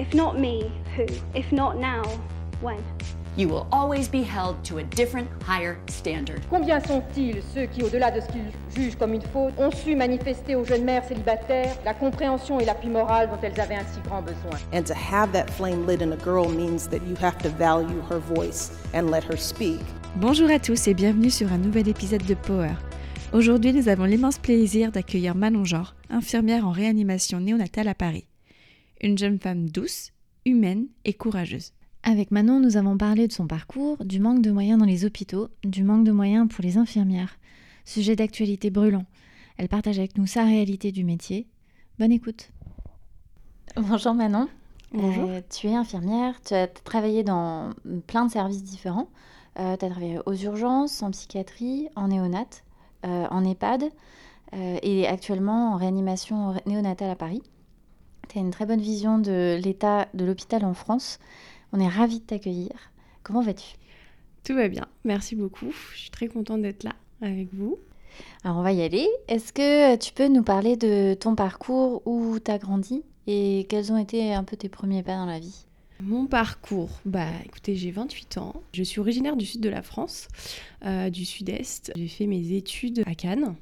If not me, who? If not now, when? You will always be held to a different, higher standard. Combien sont-ils ceux qui, au-delà de ce qu'ils jugent comme une faute, ont su manifester aux jeunes mères célibataires la compréhension et l'appui moral dont elles avaient un si grand besoin? And to have that flame lit in a girl means that you have to value her voice and let her speak. Bonjour à tous et bienvenue sur un nouvel épisode de Power. Aujourd'hui, nous avons l'immense plaisir d'accueillir Manon Genre, infirmière en réanimation néonatale à Paris. Une jeune femme douce, humaine et courageuse. Avec Manon, nous avons parlé de son parcours, du manque de moyens dans les hôpitaux, du manque de moyens pour les infirmières. Sujet d'actualité brûlant. Elle partage avec nous sa réalité du métier. Bonne écoute. Bonjour Manon. Bonjour. Euh, tu es infirmière, tu as travaillé dans plein de services différents. Euh, tu as travaillé aux urgences, en psychiatrie, en néonat, euh, en EHPAD euh, et actuellement en réanimation néonatale à Paris. Tu as une très bonne vision de l'état de l'hôpital en France. On est ravis de t'accueillir. Comment vas-tu? Tout va bien, merci beaucoup. Je suis très contente d'être là avec vous. Alors on va y aller. Est-ce que tu peux nous parler de ton parcours, où tu as grandi et quels ont été un peu tes premiers pas dans la vie? Mon parcours, bah écoutez, j'ai 28 ans. Je suis originaire du sud de la France, euh, du sud-est. J'ai fait mes études à Cannes,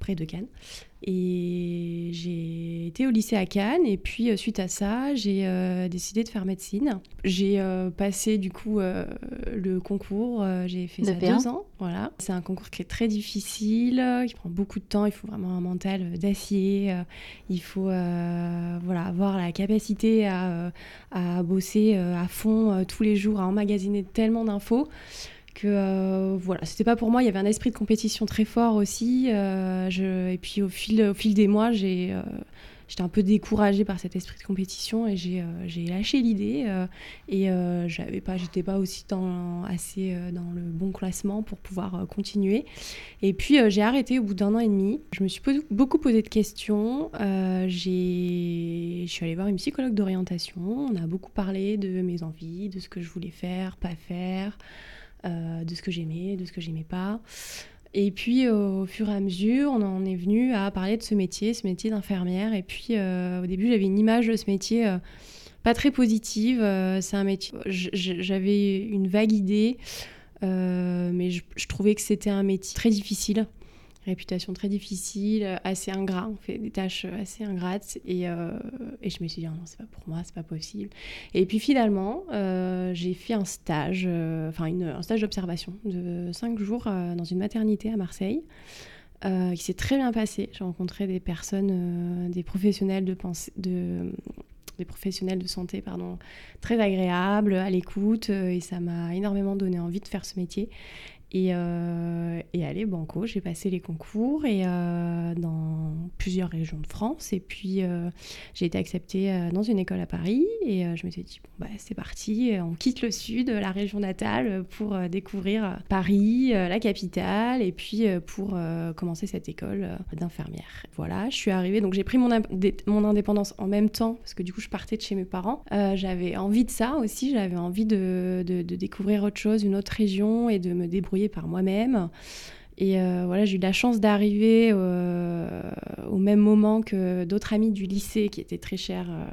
près de Cannes. Et j'ai été au lycée à Cannes et puis euh, suite à ça, j'ai euh, décidé de faire médecine. J'ai euh, passé du coup euh, le concours, j'ai fait De ça P1. deux ans. Voilà. C'est un concours qui est très difficile, qui prend beaucoup de temps, il faut vraiment un mental d'acier, il faut voilà, avoir la capacité à, à bosser à fond tous les jours, à emmagasiner tellement d'infos que euh, voilà, c'était pas pour moi. Il y avait un esprit de compétition très fort aussi. euh, et puis au fil, au fil des mois, j'ai, euh, j'étais un peu découragée par cet esprit de compétition et j'ai, euh, j'ai lâché l'idée. et j'avais pas, j'étais pas aussi dans, assez dans le bon classement pour pouvoir continuer. Et puis j'ai arrêté au bout d'un an et demi. Je me suis beaucoup posé de questions. J'ai, je suis allée voir une psychologue d'orientation. On a beaucoup parlé de mes envies, de ce que je voulais faire, pas faire euh, de ce que j'aimais, de ce que j'aimais pas. Et puis au fur et à mesure, on en est venu à parler de ce métier, ce métier d'infirmière. Et puis euh, au début, j'avais une image de ce métier euh, pas très positive. Euh, c'est un métier. J'avais une vague idée, euh, mais je trouvais que c'était un métier très difficile. Réputation très difficile, assez ingrat, on fait des tâches assez ingrates et, euh, et je me suis dit Ah non c'est pas pour moi, c'est pas possible. Et puis finalement, euh, j'ai fait un stage, euh, enfin un stage d'observation de 5 jours dans une maternité à Marseille, qui s'est très bien passé. J'ai rencontré des personnes, professionnels de des professionnels de santé, pardon, très agréables, à l'écoute, et ça m'a énormément donné envie de faire ce métier. Et, euh, allez, banco, j'ai passé les concours et euh, dans plusieurs régions de France. Et puis euh, j'ai été acceptée euh, dans une école à Paris et je me suis dit, bon, bah, c'est parti, on quitte le sud, la région natale, pour découvrir Paris, la capitale, et puis pour commencer cette école d'infirmière. Voilà, je suis arrivée, donc j'ai pris mon, mon indépendance en même temps, parce que du coup, je partais de chez mes parents. J'avais envie de ça aussi, j'avais envie de- de découvrir autre chose, une autre région, et de me débrouiller par moi-même. Et euh, voilà, j'ai eu la chance d'arriver euh, au même moment que d'autres amis du lycée qui étaient très chers euh,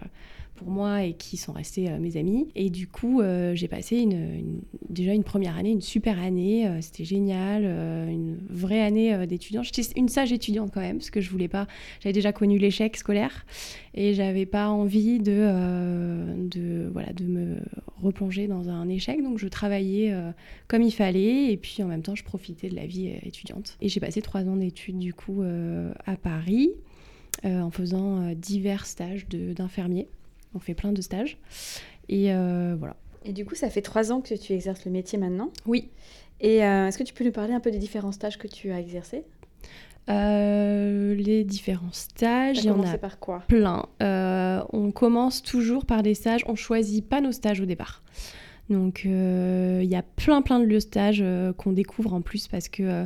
moi et qui sont restés euh, mes amis. Et du coup, euh, j'ai passé déjà une première année, une super année. euh, C'était génial, une vraie année d'étudiant. J'étais une sage étudiante quand même, parce que je voulais pas. J'avais déjà connu l'échec scolaire et j'avais pas envie de, de, voilà, de me replonger dans un échec. Donc je travaillais comme il fallait et puis en même temps je profitais de la vie étudiante. Et j'ai passé trois ans d'études du coup à Paris en faisant divers stages d'infirmiers. On fait plein de stages. Et euh, voilà. Et du coup, ça fait trois ans que tu exerces le métier maintenant. Oui. Et euh, est-ce que tu peux nous parler un peu des différents stages que tu as exercés? Euh, les différents stages, il y en a par quoi? plein. Euh, on commence toujours par des stages, on choisit pas nos stages au départ. Donc il y a plein plein de lieux de stage euh, qu'on découvre en plus parce que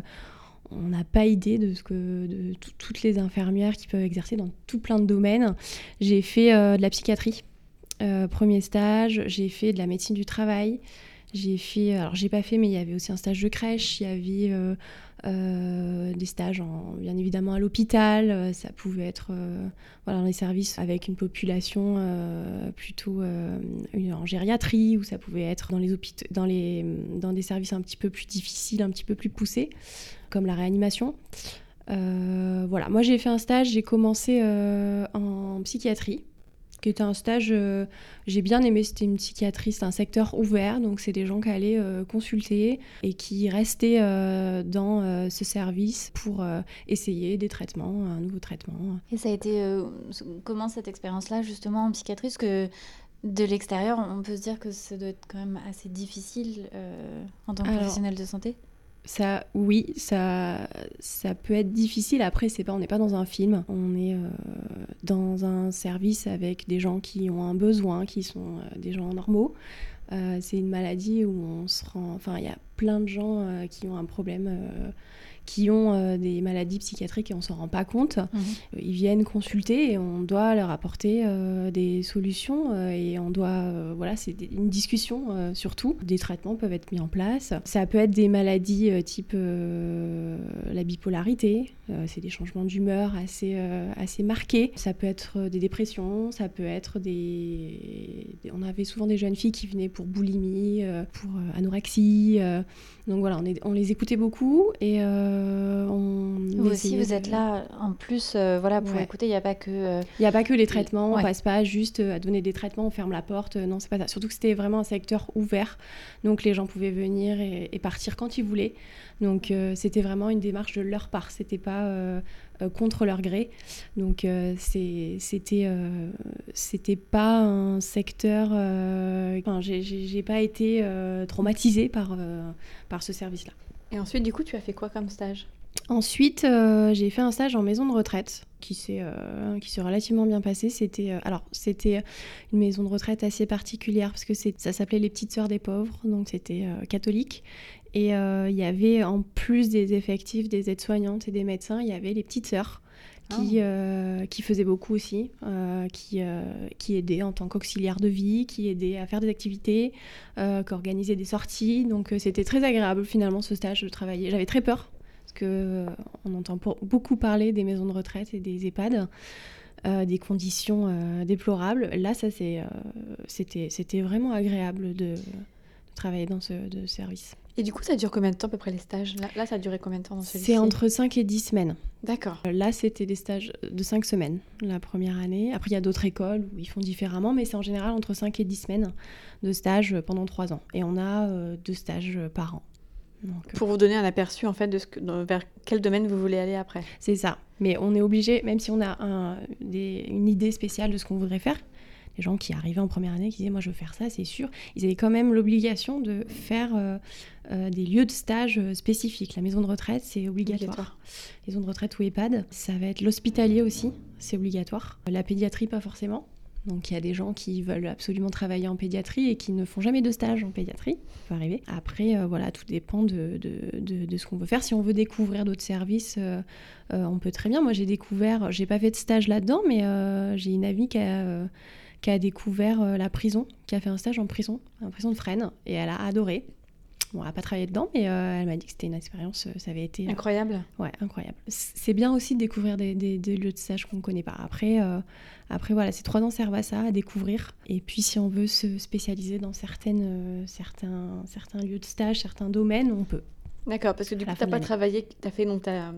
on n'a pas idée de ce que de tout- toutes les infirmières qui peuvent exercer dans tout plein de domaines. J'ai fait euh, de la psychiatrie, euh, premier stage, j'ai fait de la médecine du travail, J'ai fait, alors j'ai pas fait, mais il y avait aussi un stage de crèche, il y avait euh, des stages en, bien évidemment à l'hôpital, ça pouvait être voilà, dans les services avec une population plutôt en gériatrie, ou ça pouvait être dans, les dans, les, dans des services un petit peu plus difficiles, un petit peu plus poussés, comme la réanimation. voilà, moi j'ai fait un stage, j'ai commencé en psychiatrie qui était un stage, euh, j'ai bien aimé, c'était une psychiatrie, c'est un secteur ouvert, donc c'est des gens qui allaient euh, consulter et qui restaient euh, dans ce service pour essayer des traitements, un nouveau traitement. Et ça a été comment cette expérience-là justement en psychiatrie? Parce que de l'extérieur, on peut se dire que ça doit être quand même assez difficile en tant que professionnel de santé ça, oui, ça, ça peut être difficile. Après, c'est pas, on n'est pas dans un film. On est euh, dans un service avec des gens qui ont un besoin, qui sont euh, des gens normaux. Euh, c'est une maladie où on se rend. Enfin, il y a plein de gens qui ont un problème qui ont euh, des maladies psychiatriques et on s'en rend pas compte. Mhm. Ils viennent consulter et on doit leur apporter euh, des solutions euh, et on doit, voilà, c'est une discussion surtout. Des traitements peuvent être mis en place. Ça peut être des maladies type la bipolarité, c'est des changements d'humeur assez, assez marqués. Ça peut être des dépressions, ça peut être des... On avait souvent des jeunes filles qui venaient pour boulimie, pour anorexie. Donc voilà, on, est, on les écoutait beaucoup et euh, vous aussi, vous êtes là en plus, euh, voilà, pour écouter. Il n'y a pas que. Euh, il n'y a pas que les traitements. On passe pas juste à donner des traitements, on ferme la porte. non, c'est pas ça. Surtout que c'était vraiment un secteur ouvert, donc les gens pouvaient venir et, partir quand ils voulaient. Donc c'était vraiment une démarche de leur part. C'était pas contre leur gré. Donc c'était c'était pas un secteur. Enfin, j'ai pas été traumatisée par par ce service-là. Et ensuite, du coup, tu as fait quoi comme stage? Ensuite, euh, j'ai fait un stage en maison de retraite qui s'est euh, relativement bien passé. C'était euh, alors c'était une maison de retraite assez particulière parce que ça s'appelait les petites sœurs des pauvres, donc c'était catholique. Et il y avait en plus des effectifs des aides-soignantes et des médecins, il y avait les petites sœurs qui, qui faisaient beaucoup aussi, qui, qui aidaient en tant qu'auxiliaire de vie, qui aidaient à faire des activités, qui organisaient des sorties. Donc c'était très agréable finalement ce stage de travailler. J'avais très peur que on entend beaucoup parler des maisons de retraite et des EHPAD. Euh, des conditions euh, déplorables. Là, ça, euh, c'était vraiment agréable de, travailler dans ce service. Et du coup, ça dure combien de temps à peu près les stages? Là, ça a duré combien de temps dans ce C'est entre 5 et 10 semaines. D'accord. Là, c'était des stages de 5 semaines la première année. Après, il y a d'autres écoles où ils font différemment, mais c'est en général entre 5 et 10 semaines de stage pendant 3 ans. Et on a deux stages par an. Euh, Pour vous donner un aperçu en fait de ce que, vers quel domaine vous voulez aller après. C'est ça. Mais on est obligé, même si on a un, une idée spéciale de ce qu'on voudrait faire, les gens qui arrivaient en première année qui disaient moi je veux faire ça, c'est sûr, ils avaient quand même l'obligation de faire euh, euh, des lieux de stage spécifiques. La maison de retraite, c'est obligatoire. obligatoire. Maison de retraite ou EHPAD, ça va être l'hospitalier aussi, c'est obligatoire. La pédiatrie, pas forcément. Donc il y a des gens qui veulent absolument travailler en pédiatrie et qui ne font jamais de stage en pédiatrie. Ça peut arriver. Après, euh, voilà, tout dépend de, de, de, ce qu'on veut faire. Si on veut découvrir d'autres services, euh, euh, on peut très bien. Moi, j'ai découvert, j'ai pas fait de stage là-dedans, mais j'ai une amie qui a, qui a découvert la prison, qui a fait un stage en prison, en prison de Fresnes, et elle a adoré. Bon, elle n'a pas travaillé dedans, mais elle m'a dit que c'était une expérience, ça avait été... Incroyable. ouais, incroyable. C'est bien aussi de découvrir des, des, des lieux de stage qu'on ne connaît pas. Après, après, voilà, ces trois ans servent à ça, à découvrir. Et puis, si on veut se spécialiser dans certaines, euh, certains, certains lieux de stage, certains domaines, on peut. D'accord, parce que du coup, tu n'as pas travaillé, tu as fait donc, as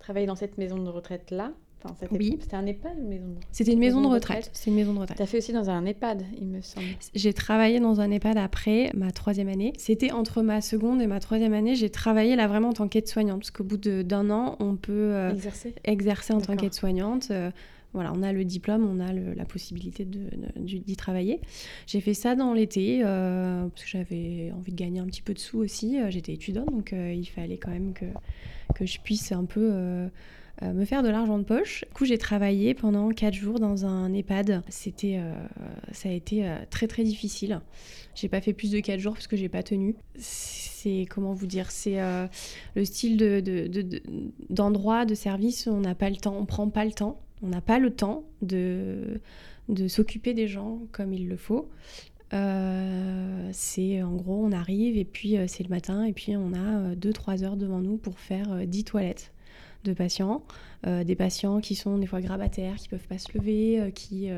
travaillé dans cette maison de retraite-là oui. C'était un EHPAD ou une maison de retraite C'était une maison, de retraite. C'est une maison de retraite. Tu as fait aussi dans un EHPAD, il me semble. J'ai travaillé dans un EHPAD après ma troisième année. C'était entre ma seconde et ma troisième année. J'ai travaillé là vraiment en tant qu'aide-soignante, parce qu'au bout d'un an, on peut euh, exercer. exercer en tant qu'aide-soignante. Euh, voilà, on a le diplôme, on a la possibilité d'y travailler. J'ai fait ça dans l'été euh, parce que j'avais envie de gagner un petit peu de sous aussi. J'étais étudiante, donc euh, il fallait quand même que, que je puisse un peu me faire de l'argent de poche. Du coup, j'ai travaillé pendant quatre jours dans un EHPAD. C'était, ça a été très très difficile. J'ai pas fait plus de quatre jours parce que j'ai pas tenu. C'est comment vous dire, c'est le style d'endroit, de, de, de service. On n'a pas le temps, on prend pas le temps. On n'a pas le temps de, de s'occuper des gens comme il le faut. c'est en gros, on arrive et puis c'est le matin et puis on a 2-3 heures devant nous pour faire 10 toilettes de patients. des patients qui sont des fois grabataires, qui peuvent pas se lever, qui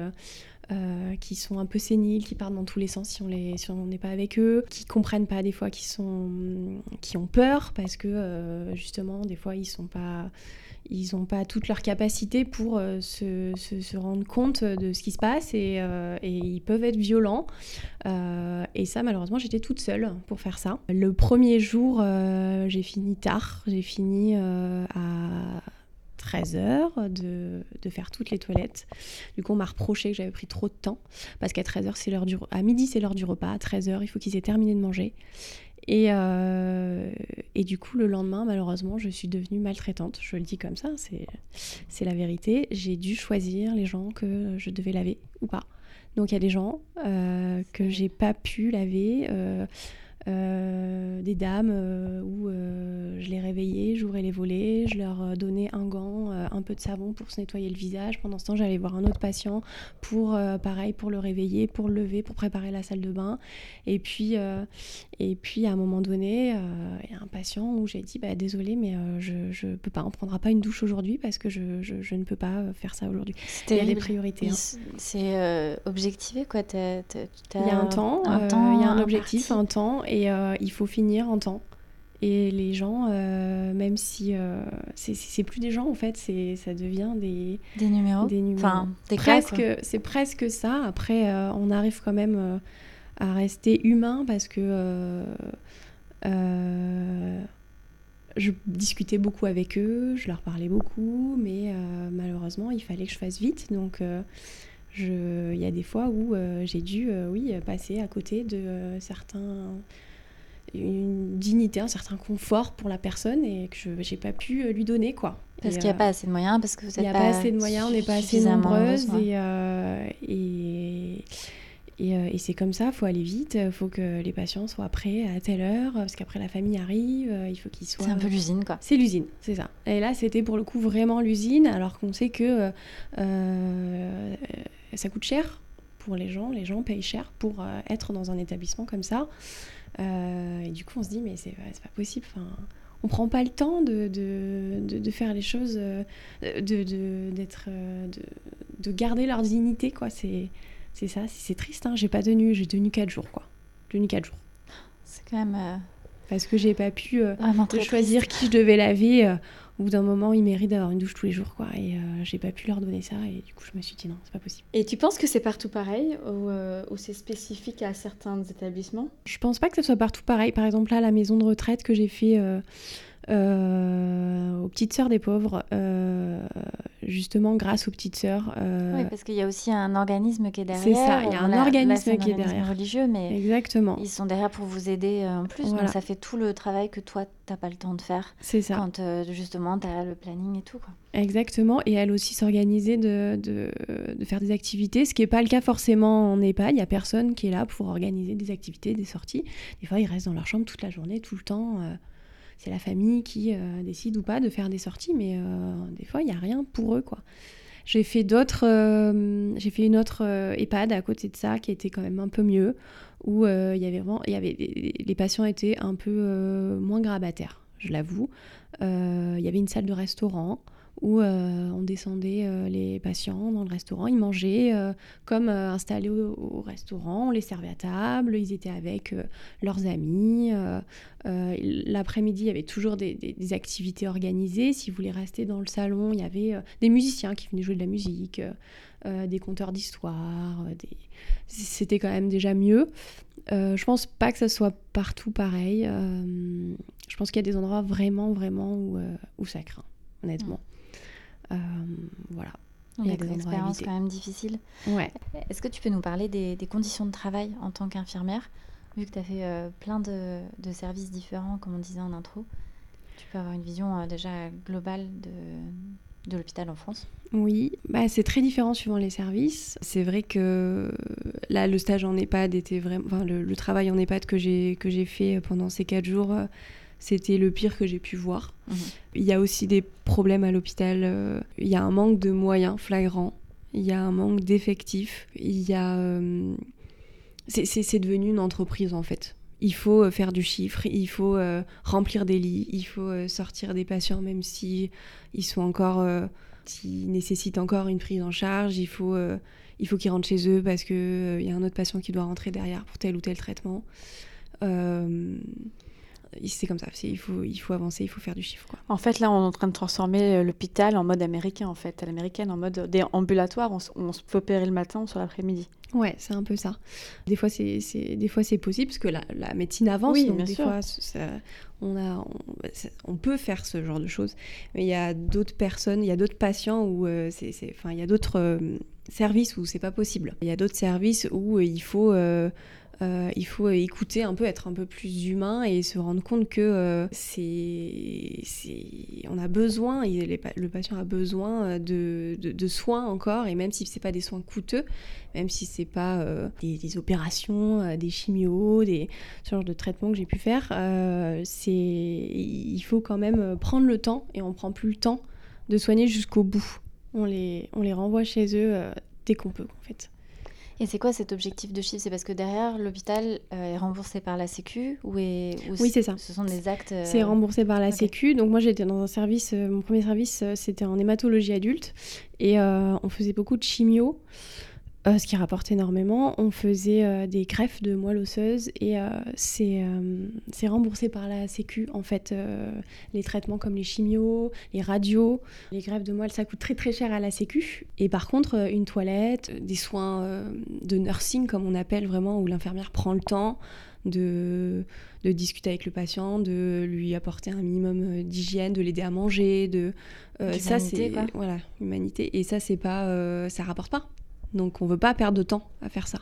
euh, qui sont un peu séniles, qui partent dans tous les sens si on n'est pas avec eux, qui comprennent pas des fois, qui sont, qui ont peur parce que euh, justement des fois ils sont pas, ils n'ont pas toute leur capacité pour euh, se, rendre compte de ce qui se passe et, et ils peuvent être violents. et ça malheureusement j'étais toute seule pour faire ça. Le premier jour j'ai fini tard, j'ai fini à 13 heures de, de, faire toutes les toilettes. Du coup, on m'a reproché que j'avais pris trop de temps parce qu'à 13 heures, c'est l'heure du à midi, c'est l'heure du repas. À 13 heures, il faut qu'ils aient terminé de manger. Et, euh, et, du coup, le lendemain, malheureusement, je suis devenue maltraitante. Je le dis comme ça, c'est la vérité. J'ai dû choisir les gens que je devais laver ou pas. Donc, il y a des gens euh, que j'ai pas pu laver. Euh, des dames euh, où euh, je les réveillais, j'ouvrais les volets, je leur donnais un gant, un peu de savon pour se nettoyer le visage. Pendant ce temps, j'allais voir un autre patient pour, pareil, pour le réveiller, pour le lever, pour préparer la salle de bain. Et puis, et puis à un moment donné, il y a un patient où j'ai dit bah, désolé, mais je ne peux pas, on prendra pas une douche aujourd'hui parce que je, je, ne peux pas faire ça aujourd'hui. Il y a des priorités. Hein. C'est objectivé, quoi. il y a un temps, il y a un objectif, un temps et euh, il faut finir en temps. Et les gens, euh, même si euh, c'est plus des gens en fait, ça devient des des numéros, des numéros. Enfin, des presque, c'est presque ça. Après, on arrive quand même à rester humain parce que je discutais beaucoup avec eux, je leur parlais beaucoup, mais malheureusement, il fallait que je fasse vite. Donc, il y a des fois où j'ai dû, oui, passer à côté de certains une dignité, un certain confort pour la personne et que je n'ai pas pu euh, lui donner. quoi. Parce qu'il n'y a euh, pas assez de moyens, parce que vous Il n'y a pas, assez de moyens, on n'est pas assez nombreuses. Et, euh, et, et, c'est comme ça, il faut aller vite, il faut que les patients soient prêts à telle heure, parce qu'après la famille arrive, il faut qu'ils soient... C'est un peu l'usine, quoi. C'est l'usine, c'est ça. Et là, c'était pour le coup vraiment l'usine, alors qu'on sait que ça coûte cher pour les gens, les gens payent cher pour être dans un établissement comme ça. Euh, et du coup, on se dit, mais c'est pas possible. Enfin, on prend pas le temps de, de, de, faire les choses, euh, de, d'être, euh, de, garder leur dignité, quoi. C'est, c'est ça. C'est triste. Hein. J'ai pas tenu, j'ai tenu 4 jours, quoi. Tenu 4 jours. C'est quand même. Parce que j'ai pas pu choisir qui je devais laver au bout d'un moment, ils méritent d'avoir une douche tous les jours, quoi. Et euh, j'ai pas pu leur donner ça, et du coup, je me suis dit non, c'est pas possible. Et tu penses que c'est partout pareil, ou, euh, ou c'est spécifique à certains établissements? Je pense pas que ce soit partout pareil. Par exemple, là, la maison de retraite que j'ai fait euh, aux petites sœurs des pauvres, euh, justement grâce aux petites sœurs. Euh, oui, parce qu'il y a aussi un organisme qui est derrière. C'est ça, il y a un organisme qui est derrière. religieux, mais Exactement. ils sont derrière pour vous aider en plus. Donc ça fait tout le travail que toi, t'as pas le temps de faire. C'est ça. Quand justement, tu as le planning et tout. Quoi. Exactement, et elle aussi s'organiser de, de, de, faire des activités, ce qui n'est pas le cas forcément en EHPAD. Il n'y a personne qui est là pour organiser des activités, des sorties. Des fois, ils restent dans leur chambre toute la journée, tout le temps c'est la famille qui euh, décide ou pas de faire des sorties, mais euh, des fois, il n'y a rien pour eux, quoi. J'ai fait d'autres, euh, j'ai fait une autre EHPAD à côté de ça qui était quand même un peu mieux, où il y avait vraiment, y avait, les patients étaient un peu moins grabataires, je l'avoue. Il y avait une salle de restaurant, où euh, on descendait euh, les patients dans le restaurant, ils mangeaient euh, comme installés au, restaurant, on les servait à table, ils étaient avec leurs amis. L'après-midi, il y avait toujours des, activités organisées. Si vous rester dans le salon, il y avait des musiciens qui venaient jouer de la musique, des conteurs d'histoire. Des... C'était quand même déjà mieux. je pense pas que ce soit partout pareil. je pense qu'il y a des endroits vraiment, vraiment où ça craint, honnêtement. Euh, voilà. Il y a des expériences quand même difficiles. Ouais. Est-ce que tu peux nous parler des, conditions de travail en tant qu'infirmière Vu que tu as fait euh, plein de, services différents, comme on disait en intro, tu peux avoir une vision euh, déjà globale de, de l'hôpital en France? Oui, bah, c'est très différent suivant les services. C'est vrai que là, le stage en EHPAD était vraiment. Enfin, le, le travail en EHPAD que j'ai fait pendant ces quatre jours c'était le pire que j'ai pu voir. Mhm. Il y a aussi des problèmes à l'hôpital. Euh, il y a un manque de moyens flagrants. Il y a un manque d'effectifs. Il y a. Euh, c'est devenu une entreprise en fait. Il faut faire du chiffre, il faut remplir des lits, il faut sortir des patients même si ils sont encore, s'ils nécessitent encore une prise en charge. Il faut, il faut qu'ils rentrent chez eux parce que il y a un autre patient qui doit rentrer derrière pour tel ou tel traitement c'est comme ça. Il faut, il faut avancer, il faut faire du chiffre. Quoi. En fait, là, on est en train de transformer euh, l'hôpital en mode américain, en fait, à l'américaine, en mode ambulatoire. On, on se peut opérer le matin ou sur l'après-midi. Ouais, c'est un peu ça. Des fois, c'est, des fois, c'est possible parce que la, la médecine avance. Oui, donc bien des sûr. fois, on, a, on, peut faire ce genre de choses. Mais il y a d'autres personnes, il y a d'autres patients où euh, c'est, enfin, il y a d'autres euh, services où c'est pas possible. Il y a d'autres services où il faut euh, il faut écouter un peu, être un peu plus humain et se rendre compte que euh, c'est, on a besoin, le patient a besoin de, de, soins encore, et même si ce n'est pas des soins coûteux, même si ce n'est pas euh, des, opérations, des chimios, des, ce genre de traitements que j'ai pu faire, c'est, il faut quand même prendre le temps, et on prend plus le temps de soigner jusqu'au bout. On les, on les renvoie chez eux dès qu'on peut, en fait. Et c'est quoi cet objectif de chiffre? C'est parce que derrière, l'hôpital euh, est remboursé par la Sécu ou, est, Oui, c'est ça. Ce sont des actes. Euh, c'est remboursé par la Sécu. Donc moi, j'étais dans un service, euh, mon premier service, c'était en hématologie adulte. Et on faisait beaucoup de chimio. Euh, ce qui rapporte énormément. On faisait euh, des greffes de moelle osseuse et euh, c'est remboursé par la Sécu. En fait, les traitements comme les chimios, les radios, les greffes de moelle, ça coûte très très cher à la Sécu. Et par contre, une toilette, des soins de nursing, comme on appelle vraiment, où l'infirmière prend le temps de, de, discuter avec le patient, de lui apporter un minimum d'hygiène, de l'aider à manger, de ça c'est voilà humanité et ça c'est pas ça rapporte pas donc on veut pas perdre de temps à faire ça.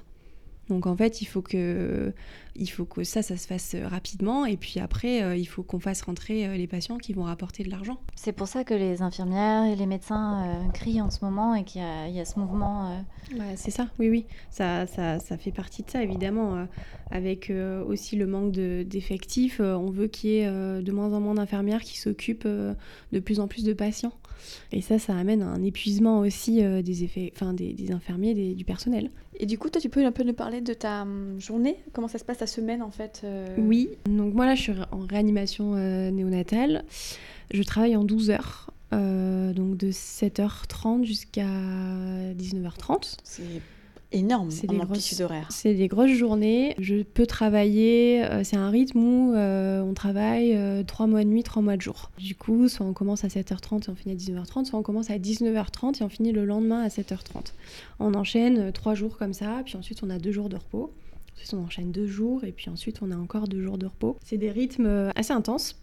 Donc en fait, il faut que, il faut que ça, ça se fasse rapidement. Et puis après, euh, il faut qu'on fasse rentrer euh, les patients qui vont rapporter de l'argent. C'est pour ça que les infirmières et les médecins euh, crient en ce moment et qu'il y, a ce mouvement. c'est ça, oui, oui. Ça, ça, ça, fait partie de ça, évidemment. avec aussi le manque d'effectifs, on veut qu'il y ait de moins en moins d'infirmières qui s'occupent de plus en plus de patients. Et ça, ça amène à un épuisement aussi euh, des, effets, enfin, des, des infirmiers, des, du personnel. Et du coup, toi, tu peux un peu nous parler de ta hum, journée? Comment ça se passe ta semaine en fait euh? Oui, donc moi là, je suis en réanimation euh, néonatale. Je travaille en 12 heures. donc de 7h30 jusqu'à 19h30. C'est énorme c'est des grosses horaires. C'est des grosses journées. Je peux travailler, euh, c'est un rythme où euh, on travaille euh, 3 mois de nuit, 3 mois de jour. Du coup, soit on commence à 7h30 et on finit à 19h30, soit on commence à 19h30 et on finit le lendemain à 7h30. On enchaîne 3 jours comme ça, puis ensuite on a 2 jours de repos. Ensuite on enchaîne 2 jours et puis ensuite on a encore 2 jours de repos. C'est des rythmes assez intenses.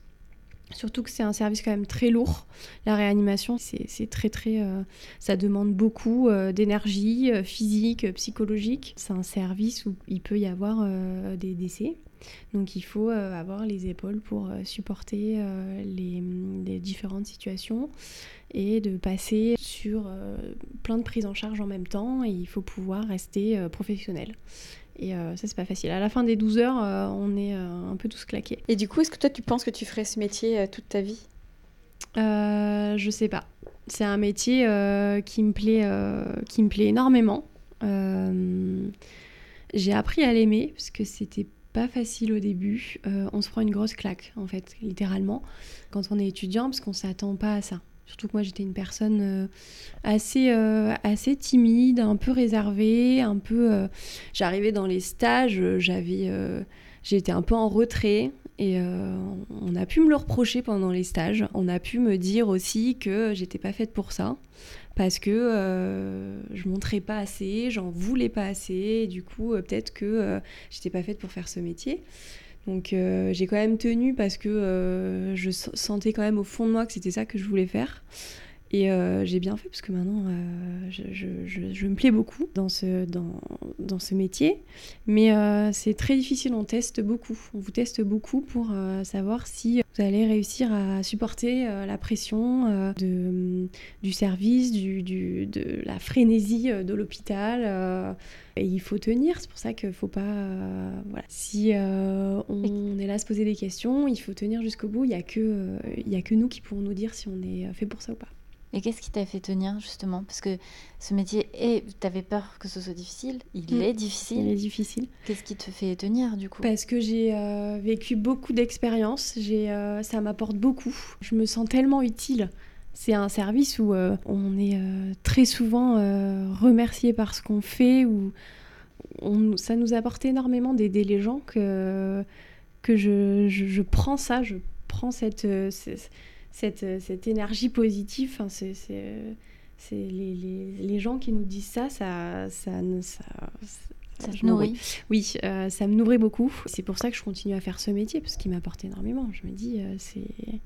Surtout que c'est un service quand même très lourd. La réanimation, c'est très très... Euh, ça demande beaucoup euh, d'énergie euh, physique, psychologique. C'est un service où il peut y avoir des décès. Donc il faut avoir les épaules pour supporter les, les, différentes situations et de passer sur plein de prises en charge en même temps. Et il faut pouvoir rester professionnel. Et euh, ça, c'est pas facile. À la fin des 12 heures, euh, on est euh, un peu tous claqués. Et du coup, est-ce que toi, tu penses que tu ferais ce métier toute ta vie? Je sais pas. C'est un métier qui, me plaît, qui me plaît énormément. J'ai appris à l'aimer parce que c'était pas facile au début. on se prend une grosse claque, en fait, littéralement, quand on est étudiant, parce qu'on s'attend pas à ça. Surtout que moi j'étais une personne euh, assez, euh, assez timide, un peu réservée, un peu. Euh, j'arrivais dans les stages, j'étais un peu en retrait et on a pu me le reprocher pendant les stages. On a pu me dire aussi que j'étais pas faite pour ça parce que je montrais pas assez, j'en voulais pas assez. Et du coup, peut-être que j'étais pas faite pour faire ce métier. Donc euh, j'ai quand même tenu parce que euh, je sentais quand même au fond de moi que c'était ça que je voulais faire. Et euh, j'ai bien fait parce que maintenant, je, je, me plais beaucoup dans ce, dans, dans ce métier. Mais c'est très difficile, on teste beaucoup. On vous teste beaucoup pour savoir si vous allez réussir à supporter la pression de, du service, du, du, de la frénésie de l'hôpital. Et il faut tenir, c'est pour ça qu'il ne faut pas... voilà. Si on est là à se poser des questions, il faut tenir jusqu'au bout. Il n'y a, que, a que nous qui pourrons nous dire si on est fait pour ça ou pas. Et qu'est-ce qui t'a fait tenir justement? Parce que ce métier, et t'avais peur que ce soit difficile, il Mm. est difficile. Il est difficile. Qu'est-ce qui te fait tenir du coup? Parce que j'ai euh, vécu beaucoup d'expériences, j'ai, euh, ça m'apporte beaucoup. Je me sens tellement utile. C'est un service où euh, on est très souvent remercié par ce qu'on fait, on- ça nous apporte énormément d'aider les gens que, que je, je- je prends ça, je prends cette, ce- cette, euh, cette énergie positive. Enfin, c'est, c'est les, les- les gens qui nous disent ça, ça, ça, ça, Ça je te me nourrit oui, euh, ça me nourrit beaucoup. C'est pour ça que je continue à faire ce métier parce qu'il m'apporte énormément. Je me dis, euh, c'est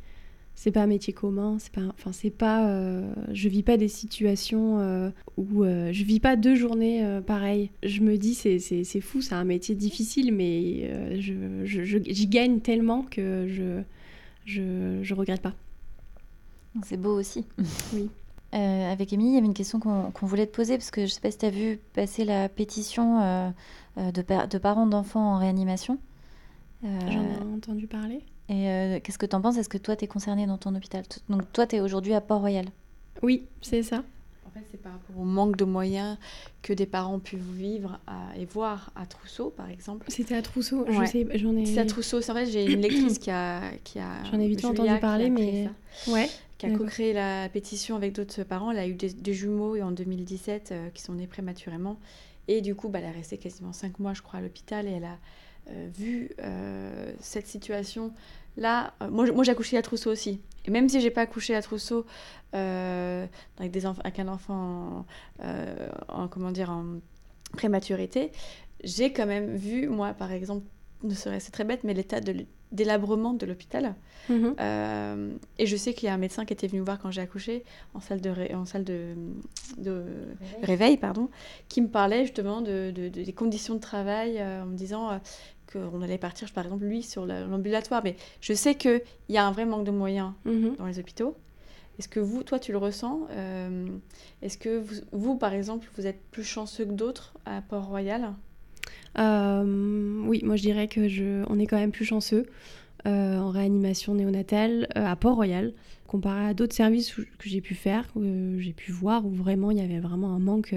c'est pas un métier commun. C'est pas, enfin c'est pas, euh, je vis pas des situations euh, où euh, je vis pas deux journées euh, pareilles. Je me dis, c'est fou, c'est un métier difficile, mais euh, je- j'y gagne tellement que je je je regrette pas. C'est beau aussi. Oui. Euh, avec Émilie, il y avait une question qu'on qu'on voulait te poser, parce que je sais pas si tu as vu passer la pétition euh, euh, de, pa- de parents d'enfants en réanimation. Euh, J'en ai entendu parler. et euh, qu'est-ce que tu en penses? Est-ce que toi, tu es concerné dans ton hôpital? Donc toi, tu es aujourd'hui à Port-Royal? Oui, c'est ça. Fait, c'est par rapport au manque de moyens que des parents peuvent vivre à- et voir à Trousseau, par exemple. C'était à Trousseau. Ouais. Je sais, j'en ai. C'est à Trousseau. C'est en fait, j'ai une lectrice qui a, qui a J'en ai vite Julia, entendu parler, mais ça, ouais. qui a co-créé la pétition avec d'autres parents. Elle a eu des, des jumeaux en 2017 euh, qui sont nés prématurément. Et du coup, bah, elle est restée quasiment cinq mois, je crois, à l'hôpital. Et elle a euh, vu euh, cette situation-là. Euh, moi, moi j'ai accouché à Trousseau aussi. Et même si j'ai pas accouché à Trousseau euh, avec, des enf- avec un enfant euh, en, comment dire, en prématurité, j'ai quand même vu, moi, par exemple, ne serait-ce très bête, mais l'état délabrement de l'hôpital. Mhm. Euh, et je sais qu'il y a un médecin qui était venu me voir quand j'ai accouché en salle de, ré- en salle de, de réveil, pardon, qui me parlait justement de, de- de- des conditions de travail euh, en me disant euh, qu'on allait partir, par exemple, lui, sur la- l'ambulatoire. Mais je sais qu'il y a un vrai manque de moyens Mhm. dans les hôpitaux. Est-ce que vous, toi, tu le ressens Euh, Est-ce que vous, vous, par exemple, vous êtes plus chanceux que d'autres à Port-Royal? Euh, oui, moi je dirais que je, on est quand même plus chanceux euh, en réanimation néonatale à Port-Royal comparé à d'autres services que j'ai pu faire, que j'ai pu voir où vraiment il y avait vraiment un manque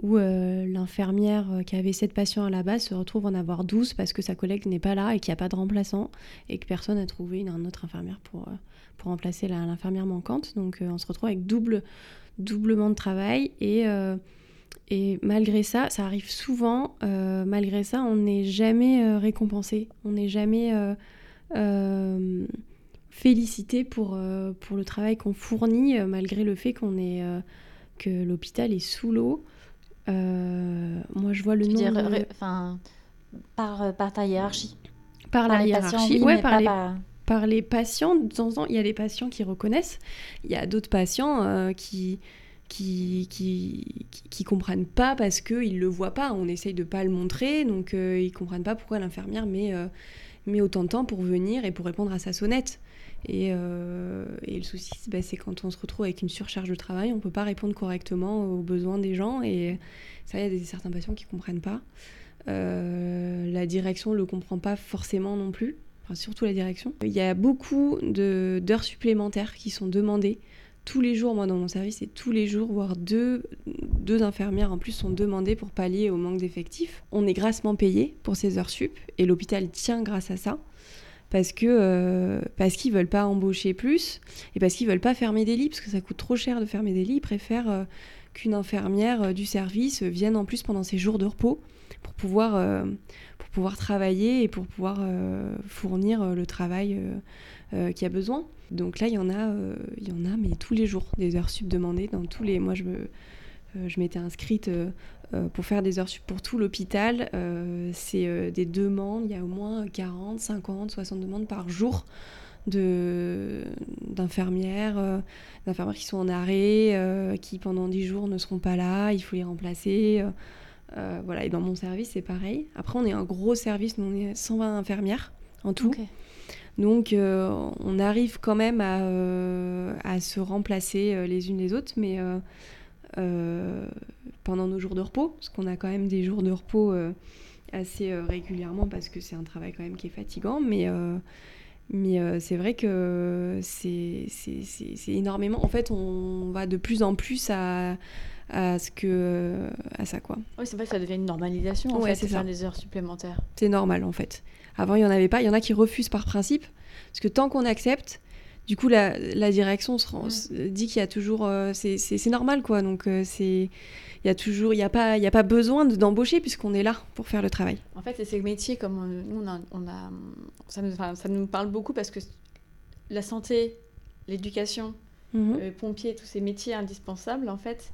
où euh, l'infirmière euh, qui avait 7 patients à la base se retrouve en avoir 12 parce que sa collègue n'est pas là et qu'il n'y a pas de remplaçant et que personne n'a trouvé une, autre infirmière pour, euh, remplacer la- l'infirmière manquante. Donc on se retrouve avec double, doublement de travail et, malgré ça, ça arrive souvent, malgré ça, on n'est jamais récompensé, on n'est jamais félicité pour, pour le travail qu'on fournit, malgré le fait qu'on est, que l'hôpital est sous l'eau. Euh, moi, je vois le Tu veux dire, nombre... enfin, par, euh, par ta hiérarchie. par la hiérarchie, patients, oui, ouais, par les par- par les patients. De temps en temps, il y a des patients qui reconnaissent. Il y a d'autres patients euh, qui, qui, qui, qui, qui comprennent pas parce qu'ils le voient pas. On essaye de pas le montrer, donc euh, ils comprennent pas pourquoi l'infirmière met, euh, met autant de temps pour venir et pour répondre à sa sonnette. Et, euh, et le souci, c'est bah, c'est quand on se retrouve avec une surcharge de travail, on peut pas répondre correctement aux besoins des gens. Et ça, il y a des, certains patients qui comprennent pas. Euh, la direction le comprend pas forcément non plus surtout la direction. Il y a beaucoup d'heures supplémentaires qui sont demandées tous les jours, moi dans mon service, et tous les jours, voire deux, deux infirmières en plus sont demandées pour pallier au manque d'effectifs. On est grassement payé pour ces heures sup, et l'hôpital tient grâce à ça. Parce que euh, parce qu'ils veulent pas embaucher plus et parce qu'ils veulent pas fermer des lits parce que ça coûte trop cher de fermer des lits. Ils préfèrent euh, qu'une infirmière euh, du service vienne en plus pendant ses jours de repos pour pouvoir euh, pour pouvoir travailler et pour pouvoir euh, fournir euh, le travail euh, euh, y a besoin. Donc là, il y en a, euh, il y en a, mais tous les jours, des heures sup demandées dans tous les. Moi, je me, euh, je m'étais inscrite euh, euh, pour faire des heures sup pour tout l'hôpital. Euh, c'est euh, des demandes. Il y a au moins 40, 50, 60 demandes par jour de d'infirmières, euh, d'infirmières qui sont en arrêt, euh, qui pendant 10 jours ne seront pas là. Il faut les remplacer. euh, euh, voilà, et dans mon service, c'est pareil. Après, on est un gros service, nous, on est 120 infirmières en tout. Donc, euh, on arrive quand même à, euh, à se remplacer euh, les unes les autres, mais euh, euh, pendant nos jours de repos, parce qu'on a quand même des jours de repos euh, assez euh, régulièrement, parce que c'est un travail quand même qui est fatigant, mais, euh, Mais euh, c'est vrai que c'est énormément. En fait, on va de plus en plus à, à ce que à ça quoi. Oui, c'est vrai que ça devient une normalisation en Ouais, fait, c'est de faire des heures supplémentaires. C'est normal en fait. Avant, il y en avait pas. Il y en a qui refusent par principe. Parce que tant qu'on accepte, du coup, la, la direction se rend- dit qu'il y a toujours. euh, c'est- normal quoi. Donc, euh, c'est. Il y a toujours. Il n'y a, pas- il y a pas besoin de- d'embaucher puisqu'on est là pour faire le travail. En fait, c'est ces métiers comme euh, nous, on a, on a- ça, nous, enfin, ça nous parle beaucoup parce que la santé, l'éducation, Mhm. euh, pompiers, tous ces métiers indispensables, en fait,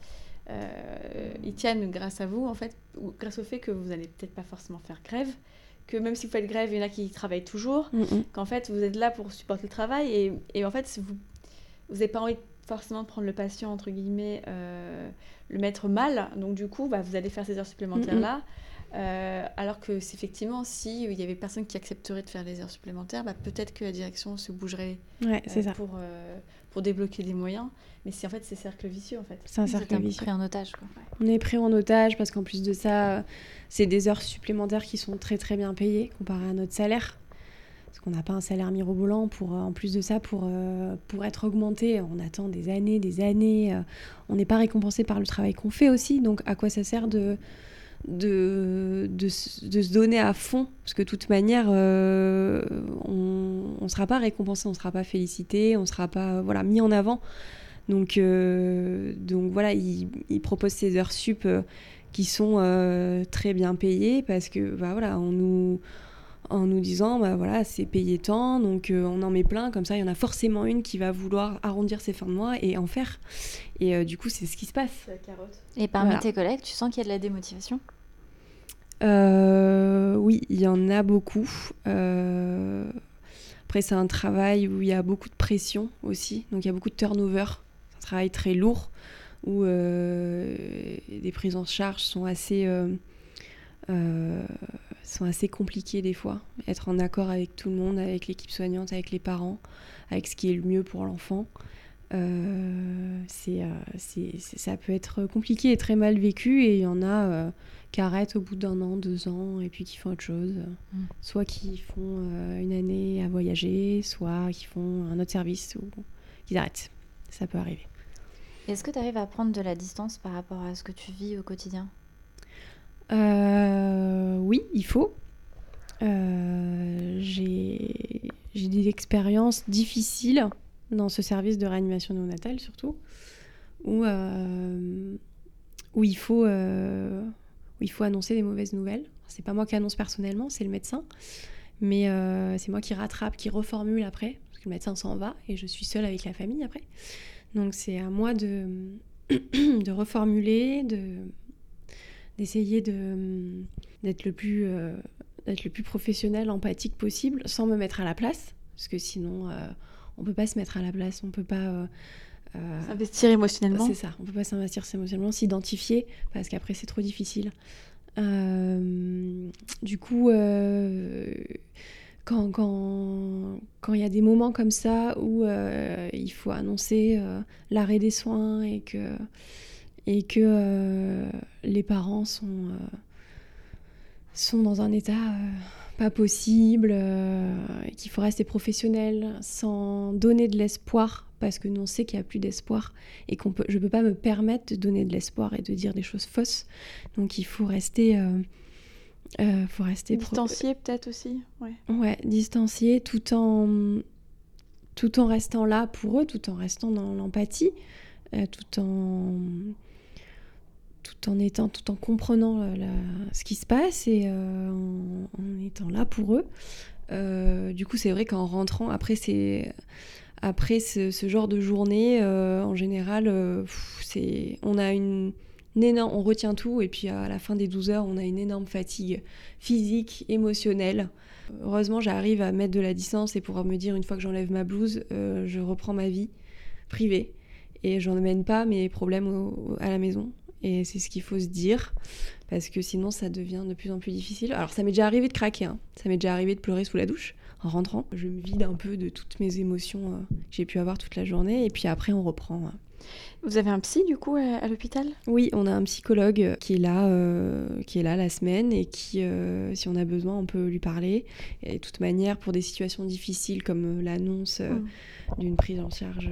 ils tiennent grâce à vous, en fait, ou grâce au fait que vous n'allez peut-être pas forcément faire grève, que même si vous faites grève, il y en a qui travaillent toujours, Mhm. qu'en fait, vous êtes là pour supporter le travail et, et en fait, vous vous n'avez pas envie forcément de prendre le patient, entre guillemets, euh, le mettre mal, donc du coup, bah, vous allez faire ces heures supplémentaires-là. Euh, alors que c'est effectivement, si il y avait personne qui accepterait de faire les heures supplémentaires, bah, peut-être que la direction se bougerait Ouais, euh, ça. pour, euh, pour débloquer des moyens. Mais c'est en fait c'est cercle vicieux en fait. C'est un cercle vicieux. pris en otage. Quoi. On est pris en otage parce qu'en plus de ça, euh, c'est des heures supplémentaires qui sont très très bien payées comparé à notre salaire. Parce qu'on n'a pas un salaire mirobolant. Pour, euh, en plus de ça, pour, euh, pour être augmenté, on attend des années, des années. euh, on n'est pas récompensé par le travail qu'on fait aussi. Donc à quoi ça sert de, de, de, de se donner à fond Parce que de toute manière, euh, on ne sera pas récompensé, on ne sera pas félicité, on ne sera pas euh, voilà, mis en avant. Donc, euh, donc voilà, il, il propose ces heures sup qui sont très bien payées parce que bah, voilà, on nous, en nous disant bah voilà c'est payé tant donc euh, on en met plein comme ça il y en a forcément une qui va vouloir arrondir ses fins de mois et en faire et euh, du coup c'est ce qui se passe La carotte. Et parmi Voilà. tes collègues, tu sens qu'il y a de la démotivation? Euh, oui, il y en a beaucoup. Euh, Après, c'est un travail où il y a beaucoup de pression aussi. Donc, il y a beaucoup de turnover. C'est un travail très lourd où euh, les prises en charge sont assez, euh, euh, sont assez compliquées des fois. Être en accord avec tout le monde, avec l'équipe soignante, avec les parents, avec ce qui est le mieux pour l'enfant. Euh, c'est, euh, c'est- ça peut être compliqué et très mal vécu et il y en a euh, qui arrêtent au bout d'un an, deux ans et puis qui font autre chose. Mm. Soit qui font euh, une année à voyager, soit qui font un autre service ou qu'ils arrêtent. Ça peut arriver. Est-ce que tu arrives à prendre de la distance par rapport à ce que tu vis au quotidien? Oui, il faut. Euh, j'ai des expériences difficiles dans ce service de réanimation néonatale surtout, où, euh, où, il faut, euh, où il faut annoncer des mauvaises nouvelles. C'est pas moi qui annonce personnellement, c'est le médecin, mais euh, c'est moi qui rattrape, qui reformule après, parce que le médecin s'en va et je suis seule avec la famille après. Donc c'est à moi de, de reformuler, de d'essayer de d'être le plus euh, d'être le plus professionnel, empathique possible, sans me mettre à la place, parce que sinon euh, on peut pas se mettre à la place, on peut pas euh, S'investir émotionnellement. c'est ça, on peut pas s'investir émotionnellement, s'identifier, parce qu'après c'est trop difficile. Du coup, quand quand quand il y a des moments comme ça où il faut annoncer l'arrêt des soins et que et que euh, les parents sont euh, sont dans un état euh, pas possible, et qu'il faut rester professionnel sans donner de l'espoir, parce que nous on sait qu'il n'y a plus d'espoir et qu'on peut, je ne peux pas me permettre de donner de l'espoir et de dire des choses fausses. Donc il faut rester, faut rester pro- Distancié peut-être aussi. Ouais. Ouais, distancié tout en tout en restant là pour eux, tout en restant dans l'empathie, tout en tout en étant tout en comprenant euh, ce qui se passe et euh, en, étant là pour eux. Euh, du coup, c'est vrai qu'en rentrant après c'est après ce, genre de journée, en général, c'est on a une, énorme, on retient tout et puis à la fin des 12 heures, on a une énorme fatigue physique, émotionnelle. Heureusement, j'arrive à mettre de la distance et pour me dire une fois que j'enlève ma blouse, je reprends ma vie privée et j'en mène pas mes problèmes à la maison. Et c'est ce qu'il faut se dire parce que sinon ça devient de plus en plus difficile. Alors ça m'est déjà arrivé de craquer, hein. ça m'est déjà arrivé de pleurer sous la douche en rentrant. Je me vide un peu de toutes mes émotions euh, que j'ai pu avoir toute la journée et puis après on reprend. euh. Vous avez un psy du coup à, l'hôpital? Oui, on a un psychologue qui est là, euh, qui est là la semaine et qui, euh, si on a besoin, on peut lui parler. Et de toute manière, pour des situations difficiles comme l'annonce mm. d'une prise en charge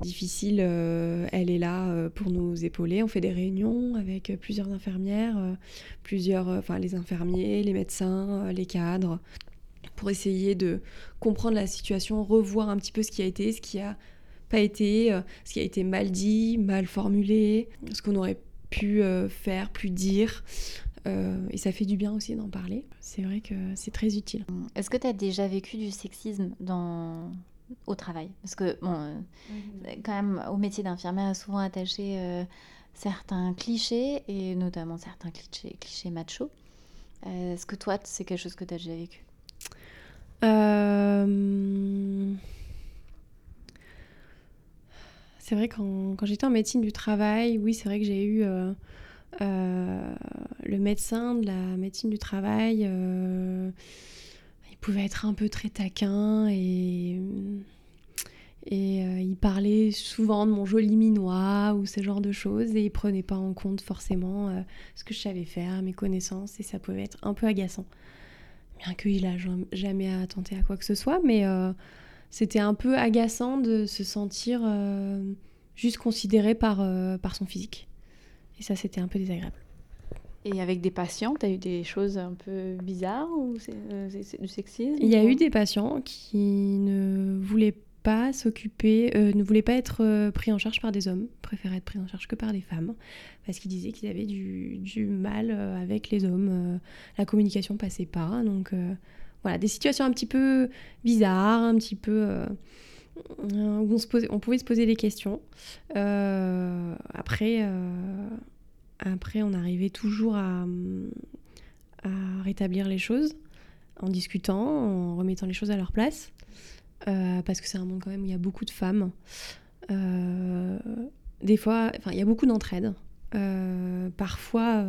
difficile, elle est là pour nous épauler. On fait des réunions avec plusieurs infirmières, plusieurs, les infirmiers, les médecins, les cadres, pour essayer de comprendre la situation, revoir un petit peu ce qui a été, ce qui a pas été, euh, ce qui a été mal dit, mal formulé, ce qu'on aurait pu euh, faire, plus dire. Euh, et ça fait du bien aussi d'en parler. C'est vrai que c'est très utile. Est-ce que tu as déjà vécu du sexisme dans... au travail Parce que, bon, quand même, au métier d'infirmière, souvent attaché certains clichés, et notamment certains clichés, clichés machos. Est-ce que toi, c'est quelque chose que tu as déjà vécu? Euh... C'est vrai quand, quand j'étais en médecine du travail, oui, c'est vrai que j'ai eu euh, euh, le médecin de la médecine du travail. Euh, pouvait être un peu très taquin et, et il parlait souvent de mon joli minois ou ce genre de choses et il prenait pas en compte forcément ce que je savais faire, mes connaissances et ça pouvait être un peu agaçant. Bien qu'il n'a jamais attenté à quoi que ce soit, mais c'était un peu agaçant de se sentir euh, juste considéré par, euh, par son physique. Et ça, c'était un peu désagréable. Et avec des patients, tu as eu des choses un peu bizarres ou c'est euh, du sexisme Il y a eu des patients qui ne voulaient pas s'occuper, ne voulaient pas être pris en charge par des hommes, préféraient être pris en charge que par des femmes, parce qu'ils disaient qu'ils avaient du, du mal avec les hommes. la communication passait pas, donc voilà, des situations un petit peu bizarres, un petit peu euh, où on, se on pouvait se poser des questions. Euh, après, euh, après, on arrivait toujours à, rétablir les choses en discutant, en remettant les choses à leur place. parce que c'est un monde quand même où il y a beaucoup de femmes. des fois, il y a beaucoup d'entraide. parfois,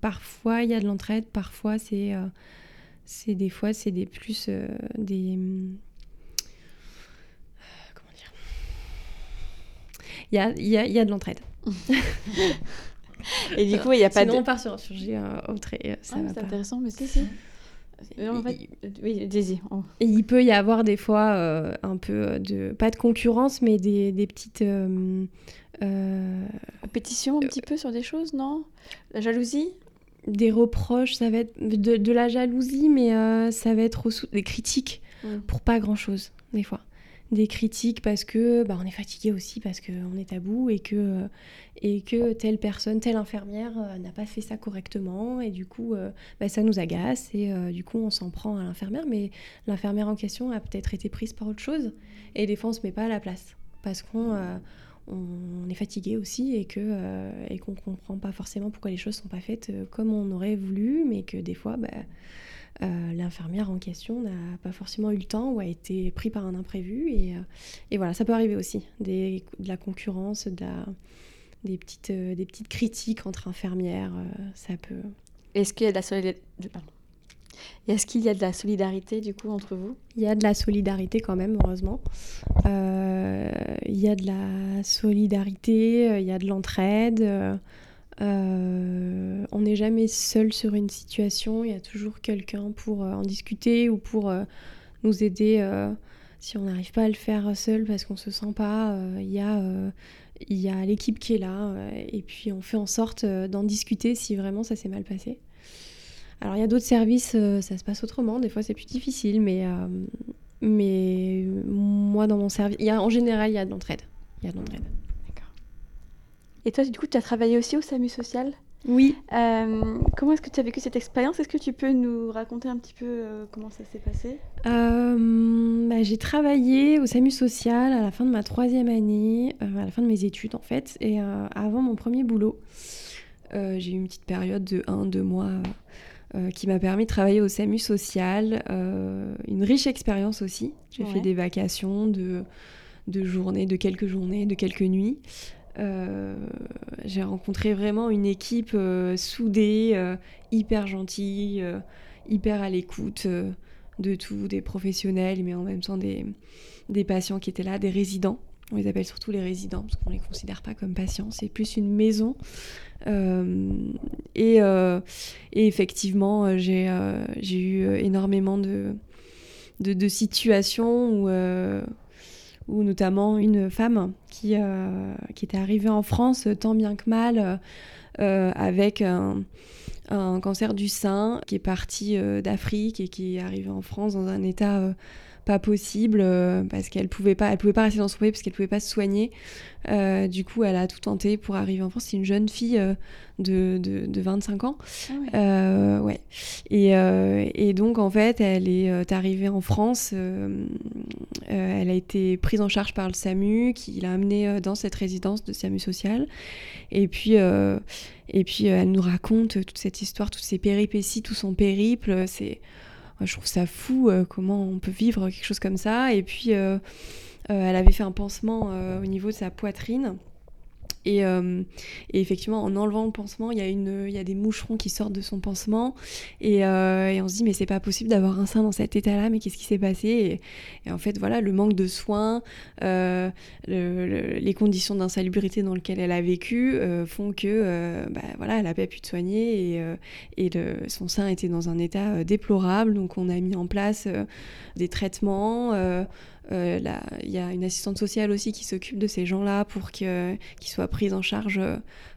parfois il y a de l'entraide, parfois c'est des fois, c'est des plus euh, des. Euh, comment dire? Il y a, y, a, y a, de l'entraide. Et du coup, il n'y a pas Sinon, de. on part sur un sujet euh, autre et ça ah, C'est intéressant, mais si, si. En fait, oui, dis Il peut y avoir des fois un peu de, pas de concurrence, mais des, des petites. Euh, Compétition un petit peu sur des choses, non? La jalousie? Des reproches, ça va être de, la jalousie, mais euh, ça va être aussi des critiques mm. pour pas grand chose, des fois. Des critiques parce que bah, on est fatigué aussi, parce qu'on est à bout et que, euh, et que telle personne, telle infirmière euh, n'a pas fait ça correctement et du coup bah, ça nous agace et du coup on s'en prend à l'infirmière, mais l'infirmière en question a peut-être été prise par autre chose et des fois on se met pas à la place parce qu'on on est fatigué aussi et que euh, et qu'on comprend pas forcément pourquoi les choses sont pas faites euh, comme on aurait voulu, mais que des fois, bah, euh, l'infirmière en question n'a pas forcément eu le temps ou a été pris par un imprévu et, et voilà, ça peut arriver aussi, des, de la concurrence, de des petites des petites critiques entre infirmières, ça peut. Est-ce qu'il y a de la solidarité est-ce qu'il y a de la solidarité du coup entre vous? Il y a de la solidarité quand même, heureusement. Euh, il y a de la solidarité, euh, il y a de l'entraide. Euh, on n'est jamais seul sur une situation, il y a toujours quelqu'un pour en discuter ou pour nous aider si on n'arrive pas à le faire seul parce qu'on se sent pas. Il y a y a l'équipe qui est là et puis on fait en sorte d'en discuter si vraiment ça s'est mal passé. Alors il y a d'autres services, euh, ça se passe autrement, des fois c'est plus difficile, mais, euh, mais moi dans mon service, en général il y a de l'entraide. Il y a de l'entraide. Et toi du coup tu as travaillé aussi au SAMU social? Oui. Euh, comment est-ce que tu as vécu cette expérience? Est-ce que tu peux nous raconter un petit peu comment ça s'est passé? Bah, J'ai travaillé au SAMU social à la fin de ma troisième année, à la fin de mes études en fait, et avant mon premier boulot. j'ai eu une petite période de 1-2 mois euh, qui m'a permis de travailler au SAMU social. Euh, une riche expérience aussi. J'ai fait des vacations de, de journées, de quelques journées, de quelques nuits. Euh, j'ai rencontré vraiment une équipe soudée, hyper gentille, hyper à l'écoute de tout, des professionnels, mais en même temps des, des patients qui étaient là, des résidents. On les appelle surtout les résidents parce qu'on ne les considère pas comme patients. C'est plus une maison. Et, effectivement, j'ai eu énormément de, de situations où ou notamment une femme qui, euh, était arrivée en France tant bien que mal euh, avec un, cancer du sein, qui est partie euh, d'Afrique et qui est arrivée en France dans un état pas possible parce qu'elle pouvait pas elle pouvait pas rester dans son pays parce qu'elle pouvait pas se soigner du coup elle a tout tenté pour arriver en France c'est une jeune fille de, de, 25 ans ah ouais. ouais. Et, et, donc en fait elle est arrivée en France euh, elle a été prise en charge par le SAMU, qui l'a amenée euh, dans cette résidence de SAMU social. Et puis, euh, et puis elle nous raconte toute cette histoire, toutes ses péripéties, tout son périple. C'est, je trouve ça fou comment on peut vivre quelque chose comme ça. Et puis, elle avait fait un pansement au niveau de sa poitrine. Euh, et, effectivement, en enlevant le pansement, il y, a y a des moucherons qui sortent de son pansement. Et, euh, on se dit, mais c'est pas possible d'avoir un sein dans cet état-là, mais qu'est-ce qui s'est passé? Et, en fait, voilà, le manque de soins, euh, les conditions d'insalubrité dans lesquelles elle a vécu font que, bah, voilà, elle n'a pas pu te soigner et, et son sein était dans un état déplorable. Donc, on a mis en place des traitements. Euh, il y a une assistante sociale aussi qui s'occupe de ces gens-là pour qu'ils soient pris en charge euh,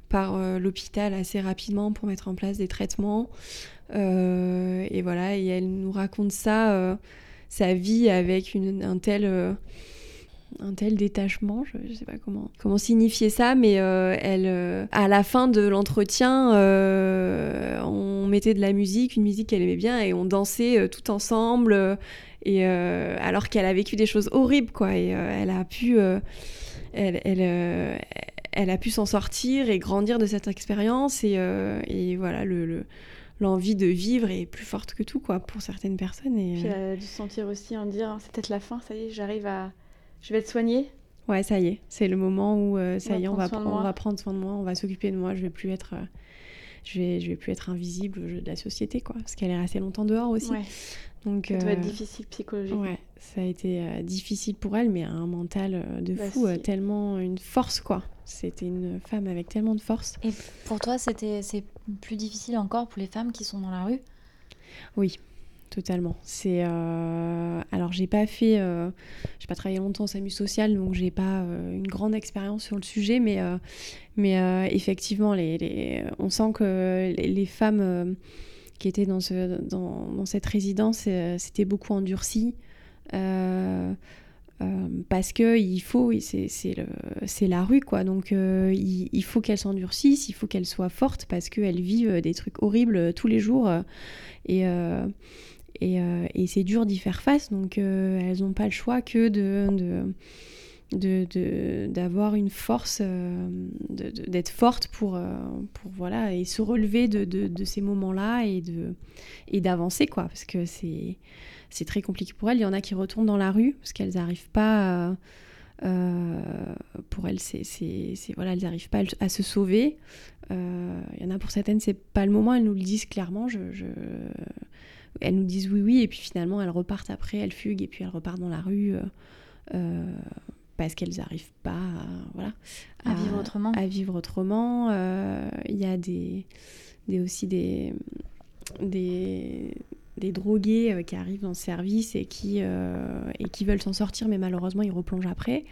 par euh, l'hôpital assez rapidement pour mettre en place des traitements. et voilà, et elle nous raconte ça, sa vie avec un tel un tel détachement, je, ne sais pas comment, comment signifier ça, mais elle, à la fin de l'entretien, on mettait de la musique, une musique qu'elle aimait bien, et on dansait tout ensemble. Et euh, alors qu'elle a vécu des choses horribles, quoi. Et euh, elle a pu, euh, elle, elle, elle, a pu s'en sortir et grandir de cette expérience. Et, et, voilà, le, l'envie de vivre est plus forte que tout, quoi, pour certaines personnes. Et, Puis elle a dû se sentir aussi en dire, c'est peut-être la fin, ça y est, j'arrive à, je vais être soignée. Ouais, ça y est, c'est le moment où ça y est, on va, on va prendre soin de moi, on va s'occuper de moi, je vais plus être je vais, je vais plus être invisible de la société, quoi. Parce qu'elle est restée longtemps dehors aussi. Donc, ça doit être euh, difficile psychologiquement. Ouais, ça a été euh, difficile pour elle, mais un mental euh, de bah, fou, tellement une force, quoi. C'était une femme avec tellement de force. Et pour toi, c'était c'est plus difficile encore pour les femmes qui sont dans la rue? Oui, totalement. C'est alors j'ai pas fait, j'ai pas travaillé longtemps au SAMU social, donc j'ai pas une grande expérience sur le sujet, mais mais effectivement, les, les, on sent que les, les femmes qui étaient dans, ce, dans, cette résidence, euh, c'était beaucoup endurci. Euh, euh, parce que il faut, c'est la rue quoi, donc il, faut qu'elle s'endurcisse, il faut qu'elle soit forte parce qu'elle vivent des trucs horribles tous les jours et, et, c'est dur d'y faire face, donc elles n'ont pas le choix que de d'avoir de, une force, euh, d'être forte pour, euh, pour, voilà, et se relever de, ces moments-là et d'avancer, quoi, parce que c'est très compliqué pour elles. Il y en a qui retournent dans la rue parce qu'elles n'arrivent pas, euh, pour elles, c'est voilà, elles n'arrivent pas à se sauver. Il y en a pour certaines, c'est pas le moment, elles nous le disent clairement. Je... Elles nous disent oui, oui, et puis finalement, elles repartent après, elles fuguent, et puis elles repartent dans la rue parce qu'elles n'arrivent pas à, voilà, à, vivre autrement. À vivre autrement. Euh, il y a des, des aussi des, des, des drogués euh, qui arrivent dans le service et qui, euh, et qui veulent s'en sortir, mais malheureusement ils replongent après.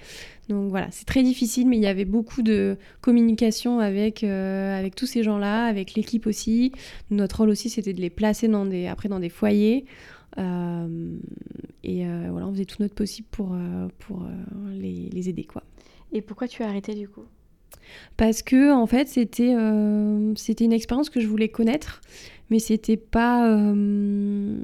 Donc voilà, c'est très difficile, mais il y avait beaucoup de communication avec, avec tous ces gens-là, avec l'équipe aussi. Notre rôle aussi, c'était de les placer dans des, après dans des foyers. Euh, et euh, voilà, on faisait tout notre possible pour, euh, pour les, les, aider. Quoi. Et pourquoi tu as arrêté du coup? Parce que en fait, c'était c'était une expérience que je voulais connaître mais c'était pas euh,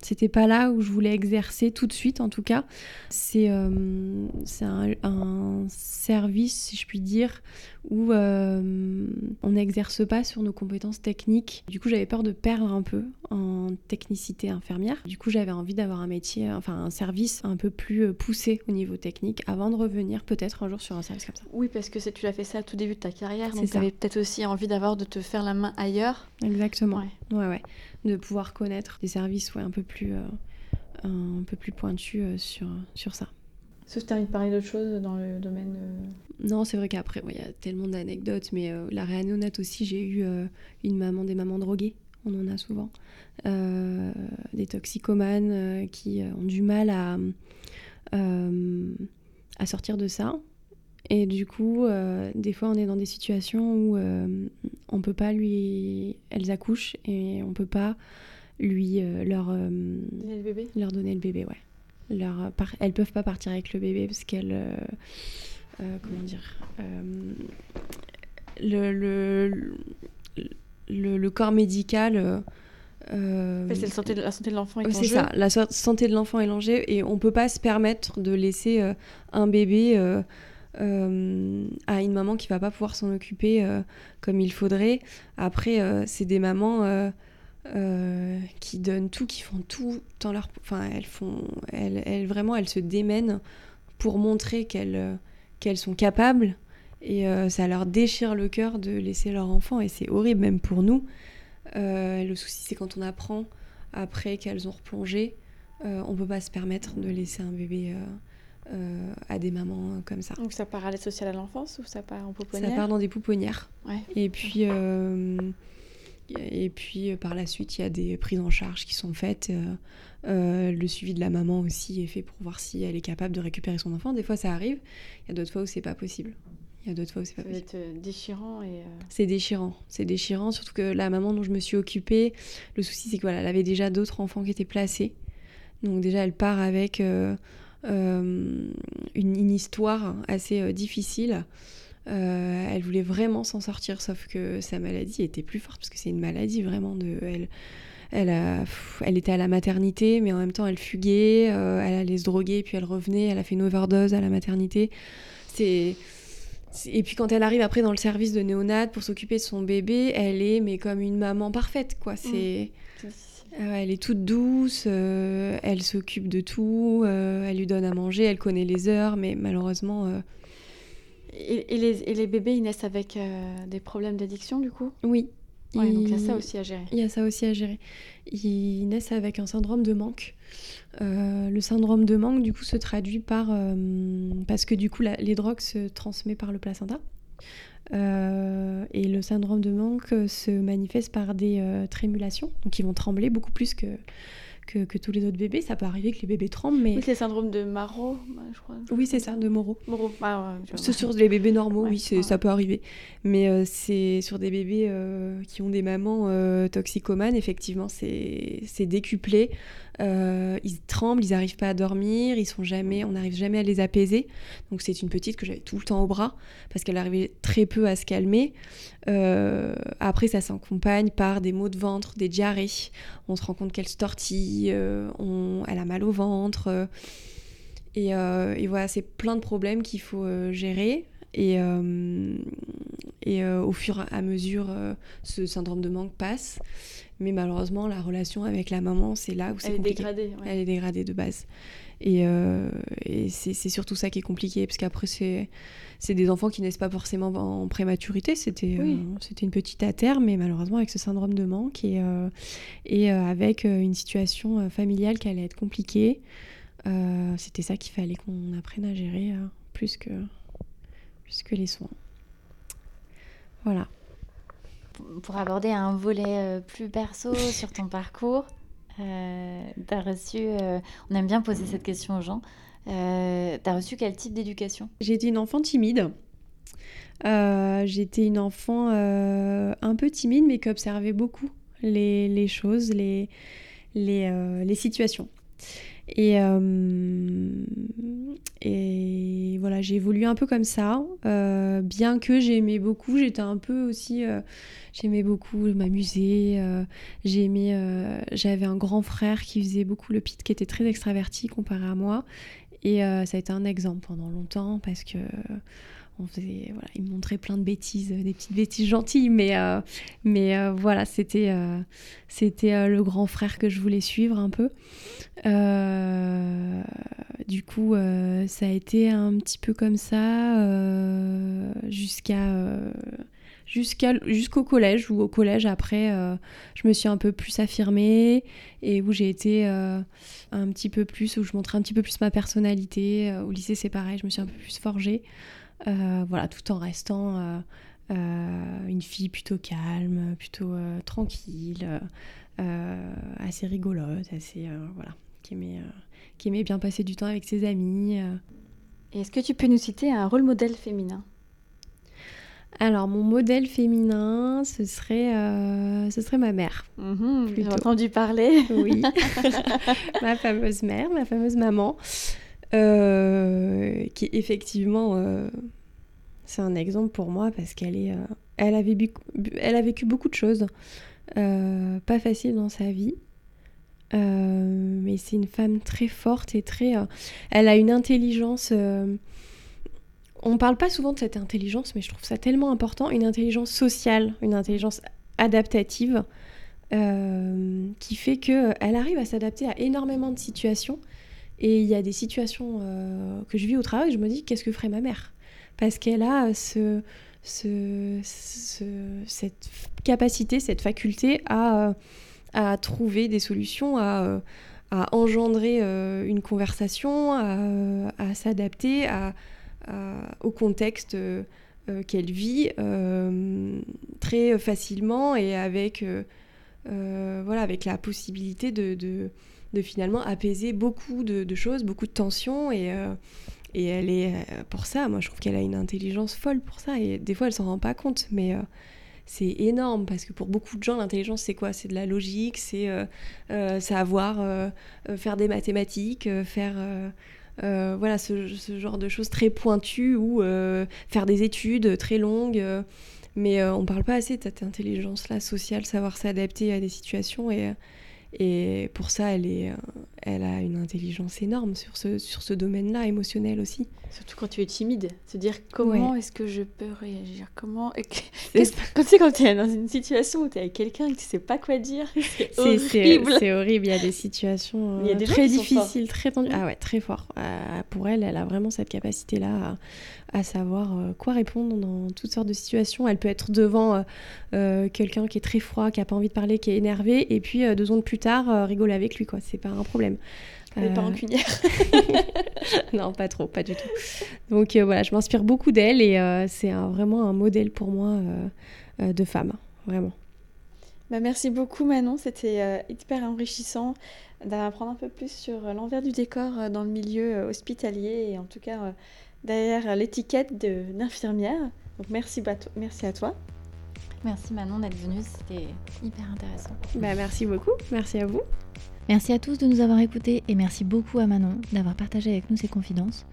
c'était pas là où je voulais exercer tout de suite en tout cas c'est euh, c'est un, service si je puis dire où euh, on n'exerce pas sur nos compétences techniques. Du coup j'avais peur de perdre un peu en technicité infirmière. Du coup j'avais envie d'avoir un métier enfin un service un peu plus poussé au niveau technique avant de revenir peut-être un jour sur un service comme ça. Oui parce que tu as fait ça au tout début de ta carrière donc tu avais peut-être aussi envie d'avoir de te faire la main ailleurs. Exactement. Ouais, ouais. De pouvoir connaître des services ouais, un peu plus, euh, un peu plus pointus euh, sur, sur ça. Sauf tu as envie de parler d'autre chose dans le domaine. Non, c'est vrai qu'après, il y a tellement d'anecdotes, mais la réanonate aussi, j'ai eu une maman, des mamans droguées, on en a souvent. des toxicomanes qui ont du mal à, à sortir de ça. Et du coup, euh, des fois, on est dans des situations où euh, on peut pas lui. Elles accouchent et on peut pas lui euh, leur donner le bébé. Leur donner le bébé, ouais. Leur Elles peuvent pas partir avec le bébé parce qu'elles. comment dire le, le, le, le, corps médical. Euh, c'est la santé de, l'enfant est en C'est ça, la santé de l'enfant est en jeu et on peut pas se permettre de laisser un bébé euh, à une maman qui va pas pouvoir s'en occuper euh, comme il faudrait. Après, euh, c'est des mamans qui donnent tout, qui font tout dans leur. Enfin, elles font. Elles, elles vraiment, elles se démènent pour montrer qu'elles qu'elles sont capables. Et ça leur déchire le cœur de laisser leur enfant. Et c'est horrible, même pour nous. le souci, c'est quand on apprend après qu'elles ont replongé, on peut pas se permettre de laisser un bébé euh, à des mamans comme ça. Donc ça part à l'aide sociale à l'enfance ou ça part en pouponnière? Ça part dans des pouponnières. Et puis, euh, et puis euh, par la suite, il y a des prises en charge qui sont faites. le suivi de la maman aussi est fait pour voir si elle est capable de récupérer son enfant. Des fois, ça arrive. Il y a d'autres fois où c'est pas possible. Il y a d'autres fois où c'est pas possible. Ça être déchirant et. C'est déchirant. C'est déchirant, surtout que la maman dont je me suis occupée, le souci c'est qu'elle avait déjà d'autres enfants qui étaient placés. Donc déjà, elle part avec euh, une, histoire assez euh, difficile. Euh, elle voulait vraiment s'en sortir, sauf que sa maladie était plus forte, parce que c'est une maladie vraiment de... Elle, elle, a, elle était à la maternité, mais en même temps elle fuguait, elle allait se droguer, puis elle revenait, elle a fait une overdose à la maternité. C'est... Et puis quand elle arrive après dans le service de néonat pour s'occuper de son bébé, elle est mais comme une maman parfaite quoi. C'est ah elle est toute douce, euh, elle s'occupe de tout, euh, elle lui donne à manger, elle connaît les heures, mais malheureusement. Euh, et, les, bébés, ils naissent avec des problèmes d'addiction, du coup? Oui. donc il y a ça aussi à gérer. Il y a ça aussi à gérer. Ils naissent avec un syndrome de manque. le syndrome de manque, du coup, se traduit par. parce que, du coup, les drogues se transmettent par le placenta. Euh, et le syndrome de manque se manifeste par des euh, trémulations, donc ils vont trembler beaucoup plus que, que, tous les autres bébés. Ça peut arriver que les bébés tremblent, mais... Oui, c'est le syndrome de Maro, je crois. Oui, c'est ça, de Moro. Moro, ah, C'est sur les bébés normaux, oui, ça peut arriver. Mais euh, c'est sur des bébés qui ont des mamans toxicomanes, effectivement, c'est décuplé. Euh, ils tremblent, ils n'arrivent pas à dormir, ils sont jamais, on n'arrive jamais à les apaiser. Donc c'est une petite que j'avais tout le temps au bras parce qu'elle arrivait très peu à se calmer. Euh, après, ça s'accompagne par des maux de ventre, des diarrhées. On se rend compte qu'elle se tortille, euh, elle a mal au ventre. Et, et, voilà, c'est plein de problèmes qu'il faut gérer. Et, et au fur et à mesure, ce syndrome de manque passe. Mais malheureusement, la relation avec la maman, c'est là où c'est compliqué. Elle est dégradée. Elle est dégradée de base. Et, euh, et c'est surtout ça qui est compliqué, parce qu'après, c'est des enfants qui naissent pas forcément en prématurité. C'était euh, c'était une petite à terre, mais malheureusement avec ce syndrome de manque et, euh, et avec une situation familiale qui allait être compliquée. C'était ça qu'il fallait qu'on apprenne à gérer plus, que, plus que les soins. Voilà pour aborder un volet euh, plus perso sur ton parcours, euh, as reçu, euh, on aime bien poser cette question aux gens, euh, tu as reçu quel type d'éducation? J'ai été une enfant timide. J'étais une enfant un peu timide, mais qui observait beaucoup les, les choses, les, les, les situations. Et, euh, et voilà, j'ai évolué un peu comme ça, euh, bien que j'aimais beaucoup, j'étais un peu aussi, euh, j'aimais beaucoup m'amuser, j'aimais, j'avais un grand frère qui faisait beaucoup le pit, qui était très extraverti comparé à moi, et ça a été un exemple pendant longtemps parce que voilà, il me montrait plein de bêtises, des petites bêtises gentilles, mais, euh, mais euh, voilà, c'était euh, c'était le grand frère que je voulais suivre un peu. du coup, ça a été un petit peu comme ça jusqu'à jusqu'au collège, où au collège, après, euh, je me suis un peu plus affirmée et où j'ai été euh, un petit peu plus, où je montrais un petit peu plus ma personnalité. au lycée, c'est pareil, je me suis un peu plus forgée. Voilà, tout en restant une fille plutôt calme, plutôt tranquille, assez rigolote, assez. voilà, qui aimait, qui aimait bien passer du temps avec ses amis. Est-ce que tu peux nous citer un rôle modèle féminin? Alors, mon modèle féminin, ce serait, euh, ce serait ma mère. Mhm, j'ai entendu parler. Oui, ma fameuse mère, ma fameuse maman, euh, qui effectivement, euh, c'est un exemple pour moi parce qu'elle est, elle, a vécu, elle a vécu beaucoup de choses, pas faciles dans sa vie. mais c'est une femme très forte et très. elle a une intelligence on parle pas souvent de cette intelligence, mais je trouve ça tellement important, une intelligence sociale, une intelligence adaptative, euh, qui fait qu'elle euh, arrive à s'adapter à énormément de situations. Et il y a des situations euh, que je vis au travail, je me dis, qu'est-ce que ferait ma mère? Parce qu'elle a ce, cette capacité, cette faculté à, à trouver des solutions, à, à engendrer une conversation, à s'adapter, au contexte euh, euh, qu'elle vit euh, très facilement et avec, voilà, avec la possibilité de, finalement apaiser beaucoup de, choses, beaucoup de tensions et et elle est pour ça, moi je trouve qu'elle a une intelligence folle pour ça. Et des fois elle s'en rend pas compte, mais c'est énorme parce que pour beaucoup de gens, l'intelligence c'est quoi? C'est de la logique, c'est savoir faire des mathématiques, faire euh, voilà, ce, genre de choses très pointues ou euh, faire des études très longues. Euh, mais on parle pas assez de cette intelligence-là sociale, savoir s'adapter à des situations. Et, et pour ça, elle, est, elle a une intelligence énorme sur ce, sur ce domaine-là, émotionnel aussi. Surtout quand tu es timide, se dire comment est-ce que je peux réagir Comment Quand tu quand es dans une situation où tu es avec quelqu'un et que tu sais pas quoi dire, c'est horrible. C'est horrible, il y a des situations il y a des très difficiles, très tendues. Ah ouais, très fort. Euh, pour elle, elle a vraiment cette capacité-là à, savoir euh, quoi répondre dans toutes sortes de situations. Elle peut être devant euh, quelqu'un qui est très froid, qui a pas envie de parler, qui est énervé, et puis deux secondes plus tard, rigoler avec lui, quoi. C'est pas un problème. Elle pas rancunière. non, pas trop, pas du tout. Donc euh, voilà, je m'inspire beaucoup d'elle et euh, c'est vraiment un modèle pour moi euh, de femme, vraiment. Bah, merci beaucoup Manon, c'était hyper enrichissant d'apprendre un peu plus sur l'envers du décor dans le milieu hospitalier et en tout cas derrière l'étiquette d'infirmière. Donc merci, merci à toi. Merci Manon d'être venue, c'était hyper intéressant. Bah, merci beaucoup, merci à vous. Merci à tous de nous avoir écoutés et merci beaucoup à Manon d'avoir partagé avec nous ses confidences.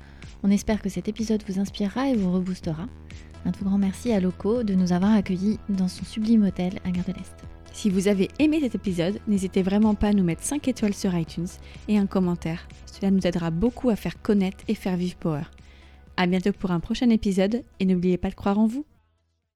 On espère que cet épisode vous inspirera et vous reboostera. Un tout grand merci à Loco de nous avoir accueillis dans son sublime hôtel à Gare de l'Est. Si vous avez aimé cet épisode, n'hésitez vraiment pas à nous mettre 5 étoiles sur iTunes et un commentaire. Cela nous aidera beaucoup à faire connaître et faire vivre Power. A bientôt pour un prochain épisode et n'oubliez pas de croire en vous.